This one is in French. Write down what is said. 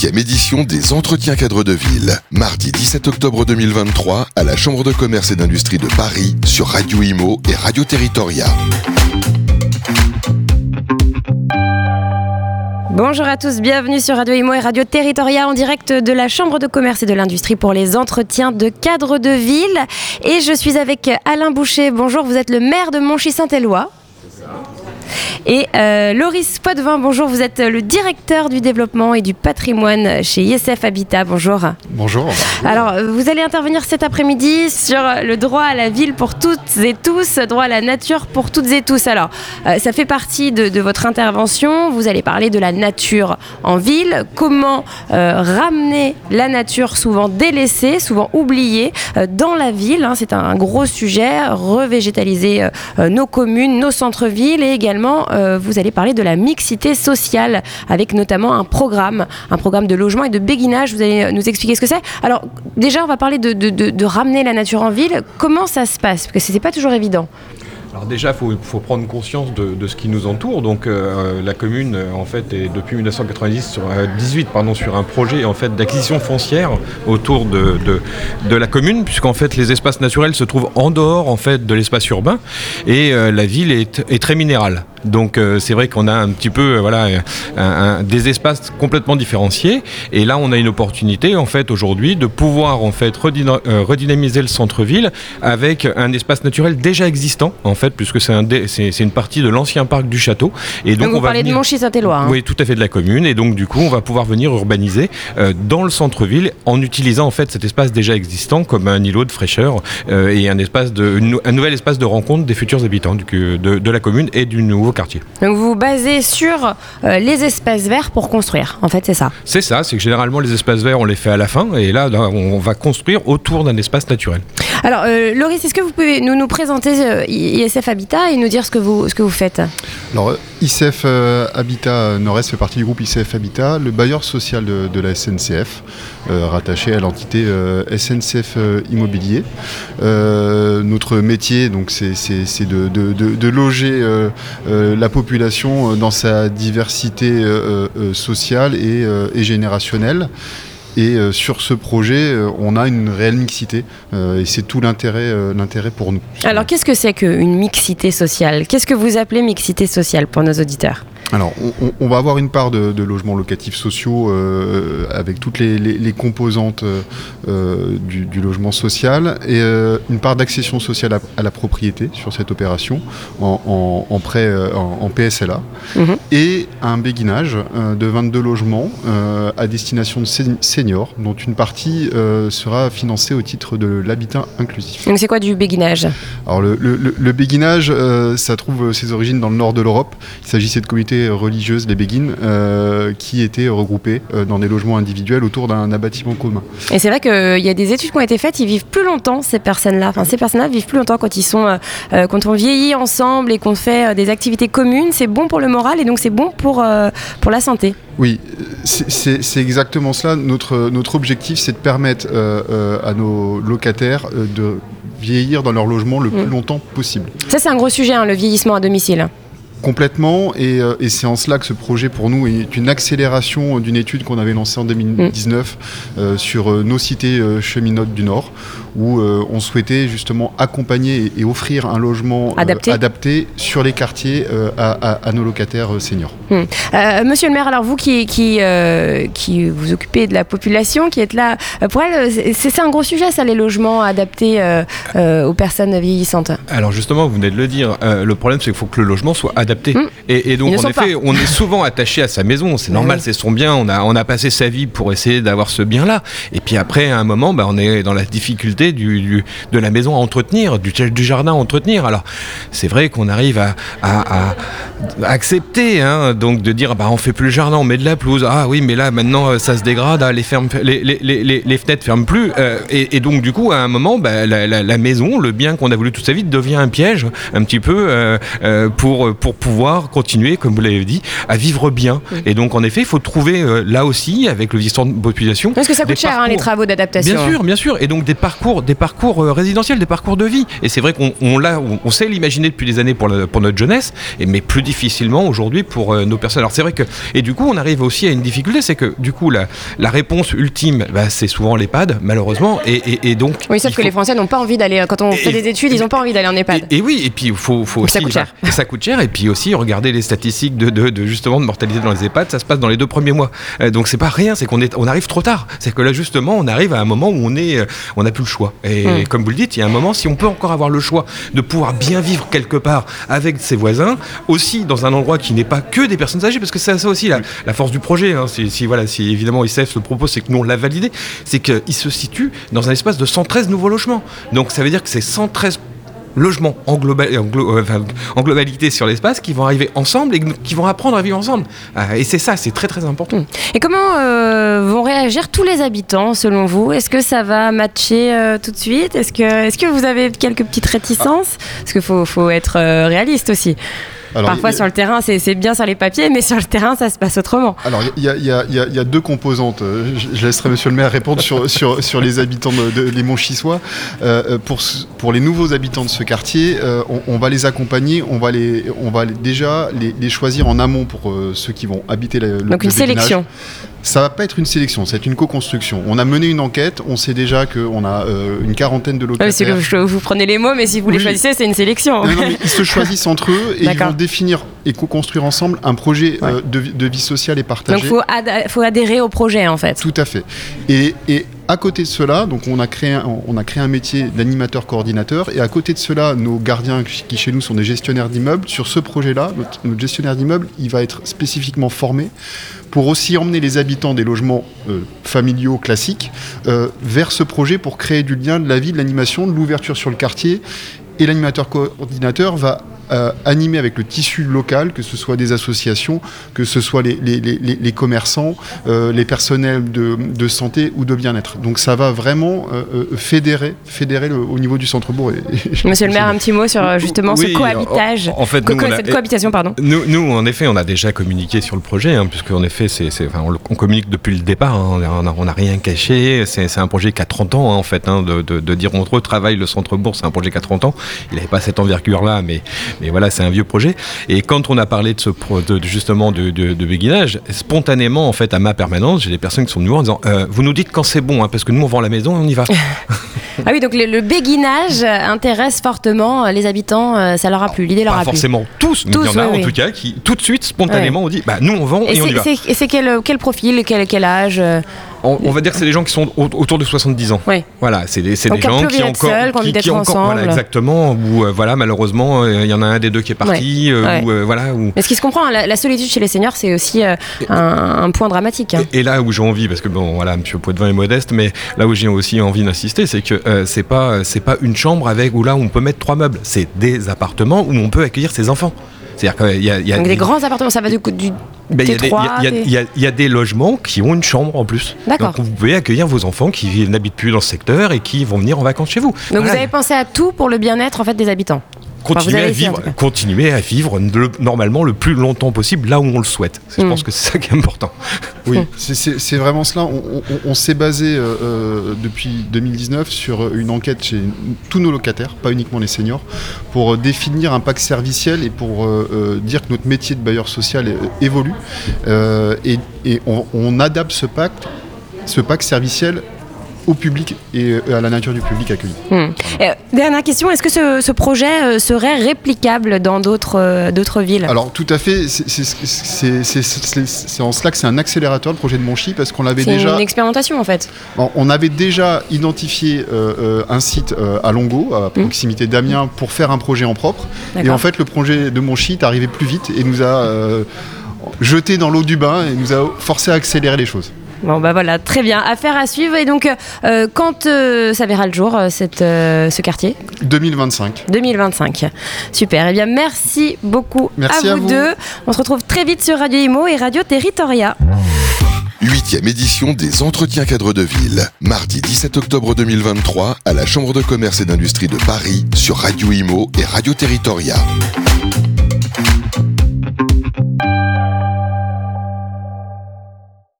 7e édition des Entretiens cadres de ville. Mardi 17 octobre 2023 à la Chambre de commerce et d'industrie de Paris sur Radio Imo et Radio Territoria. Bonjour à tous, bienvenue sur Radio Imo et Radio Territoria en direct de la Chambre de commerce et de l'industrie pour les entretiens de cadres de ville. Et je suis avec Alain Boucher. Bonjour, vous êtes le maire de Monchy-Saint-Éloi. Et euh, Loris Poitvin, bonjour, vous êtes le directeur du développement et du patrimoine chez ISF Habitat. Bonjour. Bonjour. Alors, vous allez intervenir cet après-midi sur le droit à la ville pour toutes et tous, droit à la nature pour toutes et tous. Alors, euh, ça fait partie de, de, votre intervention. Vous allez parler de la nature en ville, comment euh, ramener la nature souvent délaissée, souvent oubliée euh, dans la ville. Hein, C'est un gros sujet, revégétaliser nos communes, nos centres-villes et également euh, vous allez parler de la mixité sociale avec notamment un programme, un programme de logement et de béguinage. Vous allez nous expliquer ce que c'est. Alors déjà, on va parler de, de, ramener la nature en ville. Comment ça se passe? Parce que ce n'est pas toujours évident. Alors déjà, il faut, prendre conscience de, ce qui nous entoure. Donc euh, la commune, en fait, est depuis 1990 sur, euh, 18 pardon, sur un projet en fait d'acquisition foncière autour de, de, la commune, puisqu'en fait les espaces naturels se trouvent en dehors en fait de l'espace urbain et euh, la ville est, très minérale. Donc euh, c'est vrai qu'on a un petit peu voilà des espaces complètement différenciés. Et là, on a une opportunité en fait aujourd'hui de pouvoir en fait euh, redynamiser le centre-ville avec un espace naturel déjà existant puisque c'est un c'est une partie de l'ancien parc du château. Et donc, donc vous on va parlez venir... de Monchy-Saint-Éloi. Hein. Oui, tout à fait de la commune. Et donc du coup, on va pouvoir venir urbaniser euh, dans le centre-ville en utilisant en fait cet espace déjà existant comme un îlot de fraîcheur euh, et un espace de une, un nouvel espace de rencontre des futurs habitants du, de, de, la commune et du nouveau quartier. Donc vous vous basez sur euh, les espaces verts pour construire. En fait, c'est ça? C'est ça. C'est que généralement les espaces verts on les fait à la fin et là, là on va construire autour d'un espace naturel. Alors, Loris, est-ce que vous pouvez nous, nous présenter ISF Habitat et nous dire ce que vous, ce que vous faites Alors, ICF euh, Habitat Nord-Est fait partie du groupe ICF Habitat, le bailleur social de, la SNCF, euh, rattaché à l'entité euh, SNCF Immobilier. notre métier, donc, c'est de, de, de, loger la population dans sa diversité sociale et, et générationnelle. Et euh, sur ce projet, euh, on a une réelle mixité euh, et c'est tout l'intérêt l'intérêt pour nous. Alors qu'est-ce que c'est qu'une mixité sociale? Qu'est-ce que vous appelez mixité sociale pour nos auditeurs? Alors, on, on, va avoir une part de, de logements locatifs sociaux euh, avec toutes les, les, les composantes euh, du, du, logement social et euh, une part d'accession sociale à, à, la propriété sur cette opération en, en, en prêt en, en, PSLA -hmm. et un béguinage de 22 logements à destination de seniors, dont une partie sera financée au titre de l'habitat inclusif. Donc, c'est quoi du béguinage? Alors, le, le, le béguinage, ça trouve ses origines dans le nord de l'Europe. Il s'agissait de comités religieuses, les béguines, euh, qui étaient regroupées euh, dans des logements individuels autour d'un bâtiment commun. Et c'est vrai qu'il y a des études qui ont été faites, ils vivent plus longtemps, ces personnes-là. Enfin, ces personnes-là vivent plus longtemps quand ils sont, euh, quand on vieillit ensemble et qu'on fait des activités communes. C'est bon pour le moral et donc c'est bon pour, pour la santé. Oui, c'est exactement cela. Notre, notre objectif, c'est de permettre à nos locataires de vieillir dans leur logement le plus mmh. longtemps possible. Ça, c'est un gros sujet, hein, le vieillissement à domicile. Complètement, et, euh, et c'est en cela que ce projet pour nous est une accélération d'une étude qu'on avait lancée en 2019 mmh. euh, sur euh, nos cités euh, cheminotes du Nord, où euh, on souhaitait justement accompagner et, et offrir un logement adapté, adapté sur les quartiers à, à, à, nos locataires seniors. Mmh. monsieur le maire, alors vous qui, qui, qui vous occupez de la population, qui êtes là, pour elle, c'est un gros sujet ça, les logements adaptés aux personnes vieillissantes Alors justement, vous venez de le dire, le problème c'est qu'il faut que le logement soit adapté Mmh. Et, et, donc, en effet, pas. on est souvent attaché à sa maison. C'est normal, c'est son bien. On a, on a passé sa vie pour essayer d'avoir ce bien-là. Et puis après, à un moment, bah, on est dans la difficulté du, du, de la maison à entretenir, du, du jardin à entretenir. Alors, c'est vrai qu'on arrive à, à, à accepter, hein, donc de dire, bah, on fait plus le jardin, on met de la pelouse. Ah oui, mais là, maintenant, ça se dégrade. Ah, les, fermes, les, les, les, les fenêtres ferment plus. Euh, et, et, donc, du coup, à un moment, bah, la, la, la, maison, le bien qu'on a voulu toute sa vie, devient un piège, un petit peu, euh, euh, pour, pour pouvoir continuer, comme vous l'avez dit, à vivre bien. Et donc, en effet, il faut trouver euh, là aussi, avec le vieillissement de population. Parce que ça coûte cher, hein, les travaux d'adaptation. Bien sûr, bien sûr. Et donc des parcours, des parcours euh, résidentiels, des parcours de vie. Et c'est vrai qu'on on, on, on sait l'imaginer depuis des années pour, pour notre jeunesse, et, mais plus difficilement aujourd'hui pour euh, nos personnes. Alors c'est vrai que et du coup on arrive aussi à une difficulté, c'est que du coup la, la réponse ultime, bah, c'est souvent l'EHPAD malheureusement. Et, et- et donc Oui, sauf il que faut- les Français n'ont pas envie d'aller, quand on Et- fait des études, ils n'ont pas envie d'aller en EHPAD. et, oui, et puis il faut, faut aussi. ça coûte cher. et ça coûte cher. Et puis aussi, regarder les statistiques de, de- de, justement de mortalité dans les EHPAD, ça se passe dans les deux premiers mois. Euh, donc c'est pas rien, c'est qu'on est, on arrive trop tard. C'est que là justement, on arrive à un moment où on est, euh, on n'a plus le choix. Et Mm. comme vous le dites, il y a un moment, si on peut encore avoir le choix de pouvoir bien vivre quelque part avec ses voisins, aussi dans un endroit qui n'est pas que des personnes âgées, parce que c'est ça aussi la, la force du projet. hein. Si, si, voilà, si évidemment ICF le propose, c'est que nous on l'a validé, c'est qu'il se situe dans un espace de 113 nouveaux logements. Donc ça veut dire que c'est 113 logements en, globa- en glo- euh, enfin, en globalité sur l'espace qui vont arriver ensemble et qui vont apprendre à vivre ensemble. Euh, et c'est ça, c'est très très important. Et comment euh, vont réagir tous les habitants selon vous? Est-ce que ça va matcher euh, tout de suite? Est-ce que, est que vous avez quelques petites réticences? Parce qu'il faut, faut être euh, réaliste aussi. Alors, Parfois a- sur le terrain, c'est c'est bien sur les papiers, mais sur le terrain, ça se passe autrement. Alors, il y a, il y a- il y y a deux composantes. Euh, Je, je laisserai Monsieur le maire répondre sur, sur, sur les habitants de, de- les Montchissois. Euh, euh, pour, pour les nouveaux habitants de ce quartier, euh, on, on va les accompagner, on va, les, on va les- déjà les, les choisir en amont pour euh, ceux qui vont habiter le, le- Donc une le sélection. Ça va pas être une sélection, c'est une co-construction. On a mené une enquête, on sait déjà qu'on a euh, une quarantaine de Ouais, locataires. que vous prenez les mots, mais si vous les choisissez, c'est une sélection. Non, non, mais ils se choisissent entre eux et ils vont définir et co-construire ensemble un projet Ouais. de, vie- de vie sociale et partagée. Donc faut, ad- faut adhérer au projet en fait. Tout à fait. Et, et à côté de cela, donc on a créé un, métier d'animateur coordinateur. Et à côté de cela, nos gardiens qui chez nous sont des gestionnaires d'immeubles. Sur ce projet-là, notre, gestionnaire d'immeubles, il va être spécifiquement formé pour aussi emmener les habitants des logements euh, familiaux classiques euh, vers ce projet pour créer du lien, de la vie, de l'animation, de l'ouverture sur le quartier. Et l'animateur coordinateur va euh, animer avec le tissu local, que ce soit des associations, que ce soit les, les- les- les- les commerçants, euh, les personnels de, de santé ou de bien-être. Donc ça va vraiment euh, fédérer, fédérer le- au niveau du centre-bourg. Monsieur le maire, un petit mot sur justement Oui, ce cohabitage. En, en fait, Co- nous, co- on a- cette cohabitation, pardon. Nous, nous, en effet, on a déjà communiqué sur le projet, hein, puisque en effet, c'est, enfin, on, communique depuis le départ. hein, on n'a rien caché. C'est, c'est un projet qui a 30 ans, hein, en fait, hein, de, de- de dire on retravaille le centre-bourg. C'est un projet qui a 30 ans. Il n'avait pas cette envergure-là, mais, mais voilà, c'est un vieux projet. Et quand on a parlé de ce pro- de- justement de, de, de béguinage, spontanément, en fait, à ma permanence, j'ai des personnes qui sont venues en disant euh, Vous nous dites quand c'est bon, hein, parce que nous, on vend la maison et on y va. Ah oui, donc le, le béguinage intéresse fortement euh, les habitants. euh, ça leur a plu, l'idée leur a plu. forcément tous, mais Tous, il y en a oui, en oui. tout cas qui, tout de suite, spontanément, ont dit Bah, nous, on vend et, Et on y c'est- va. c'est et c'est quel, quel profil, quel, quel âge euh, On, on va dire que c'est des gens qui sont au- autour de 70 ans. Oui. Voilà, c'est des, gens qui encore, seuls, qui qui, encore- voilà, exactement. Euh, voilà, malheureusement, euh, il y en a un des deux qui est parti. euh, Ouais. ou, euh, voilà. Ou, Mais ce qui se comprend, hein, la, la solitude chez les seniors, c'est aussi euh, un, un point dramatique. hein. Et, et là où j'ai envie, parce que bon, voilà, Monsieur Poitvin est modeste, mais là où j'ai aussi envie d'insister, c'est que c'est pas, c'est pas une chambre avec où là on peut mettre trois meubles. C'est des appartements où on peut accueillir ses enfants. C'est-à-dire qu'il y a, il y a Donc des- des grands appartements, ça va du coup du. Il y a des- T3, il y a- des- il y a- il y a des logements qui ont une chambre en plus. Donc vous pouvez accueillir vos enfants qui n'habitent plus dans ce secteur et qui vont venir en vacances chez vous. Donc Voilà. vous avez pensé à tout pour le bien-être en fait des habitants. Continuer, à vivre, continuer à vivre le- normalement le plus longtemps possible là où on le souhaite. Je Mm. pense que c'est ça qui est important. Oui, c'est- vraiment cela. On, on- on s'est basé euh, euh, depuis 2019 sur une enquête chez tous nos locataires, pas uniquement les seniors, pour euh, définir un pacte serviciel et pour euh, euh, dire que notre métier de bailleur social euh, évolue. Euh, et et on, on adapte ce pacte, ce pacte serviciel au public et euh, à la nature du public accueilli. Hmm. Euh, dernière question, est-ce que ce, ce projet euh, serait réplicable dans d'autres d'autres villes? Alors tout à fait, c'est- c'est c'est- c'est- c'est- c'est en cela que c'est un accélérateur le projet de Monchy parce qu'on l'avait C'est déjà une expérimentation en fait. Bon, on avait déjà identifié euh, un site euh, à Longo, à proximité d'Amiens, pour faire un projet en propre. Et en fait, le projet de Monchy est arrivé plus vite et nous a euh, jeté dans l'eau du bain et nous a forcé à accélérer les choses. Bon bah voilà, très bien. Affaire à suivre. Et donc, euh, quand euh, ça verra le jour, euh, cette, euh, ce quartier? 2025. 2025. Super. Eh bien, merci beaucoup Merci à vous. deux. On se retrouve très vite sur Radio Imo et Radio Territoria. Huitième édition des Entretiens cadres de ville. Mardi 17 octobre 2023 à la Chambre de commerce et d'industrie de Paris sur Radio Imo et Radio Territoria.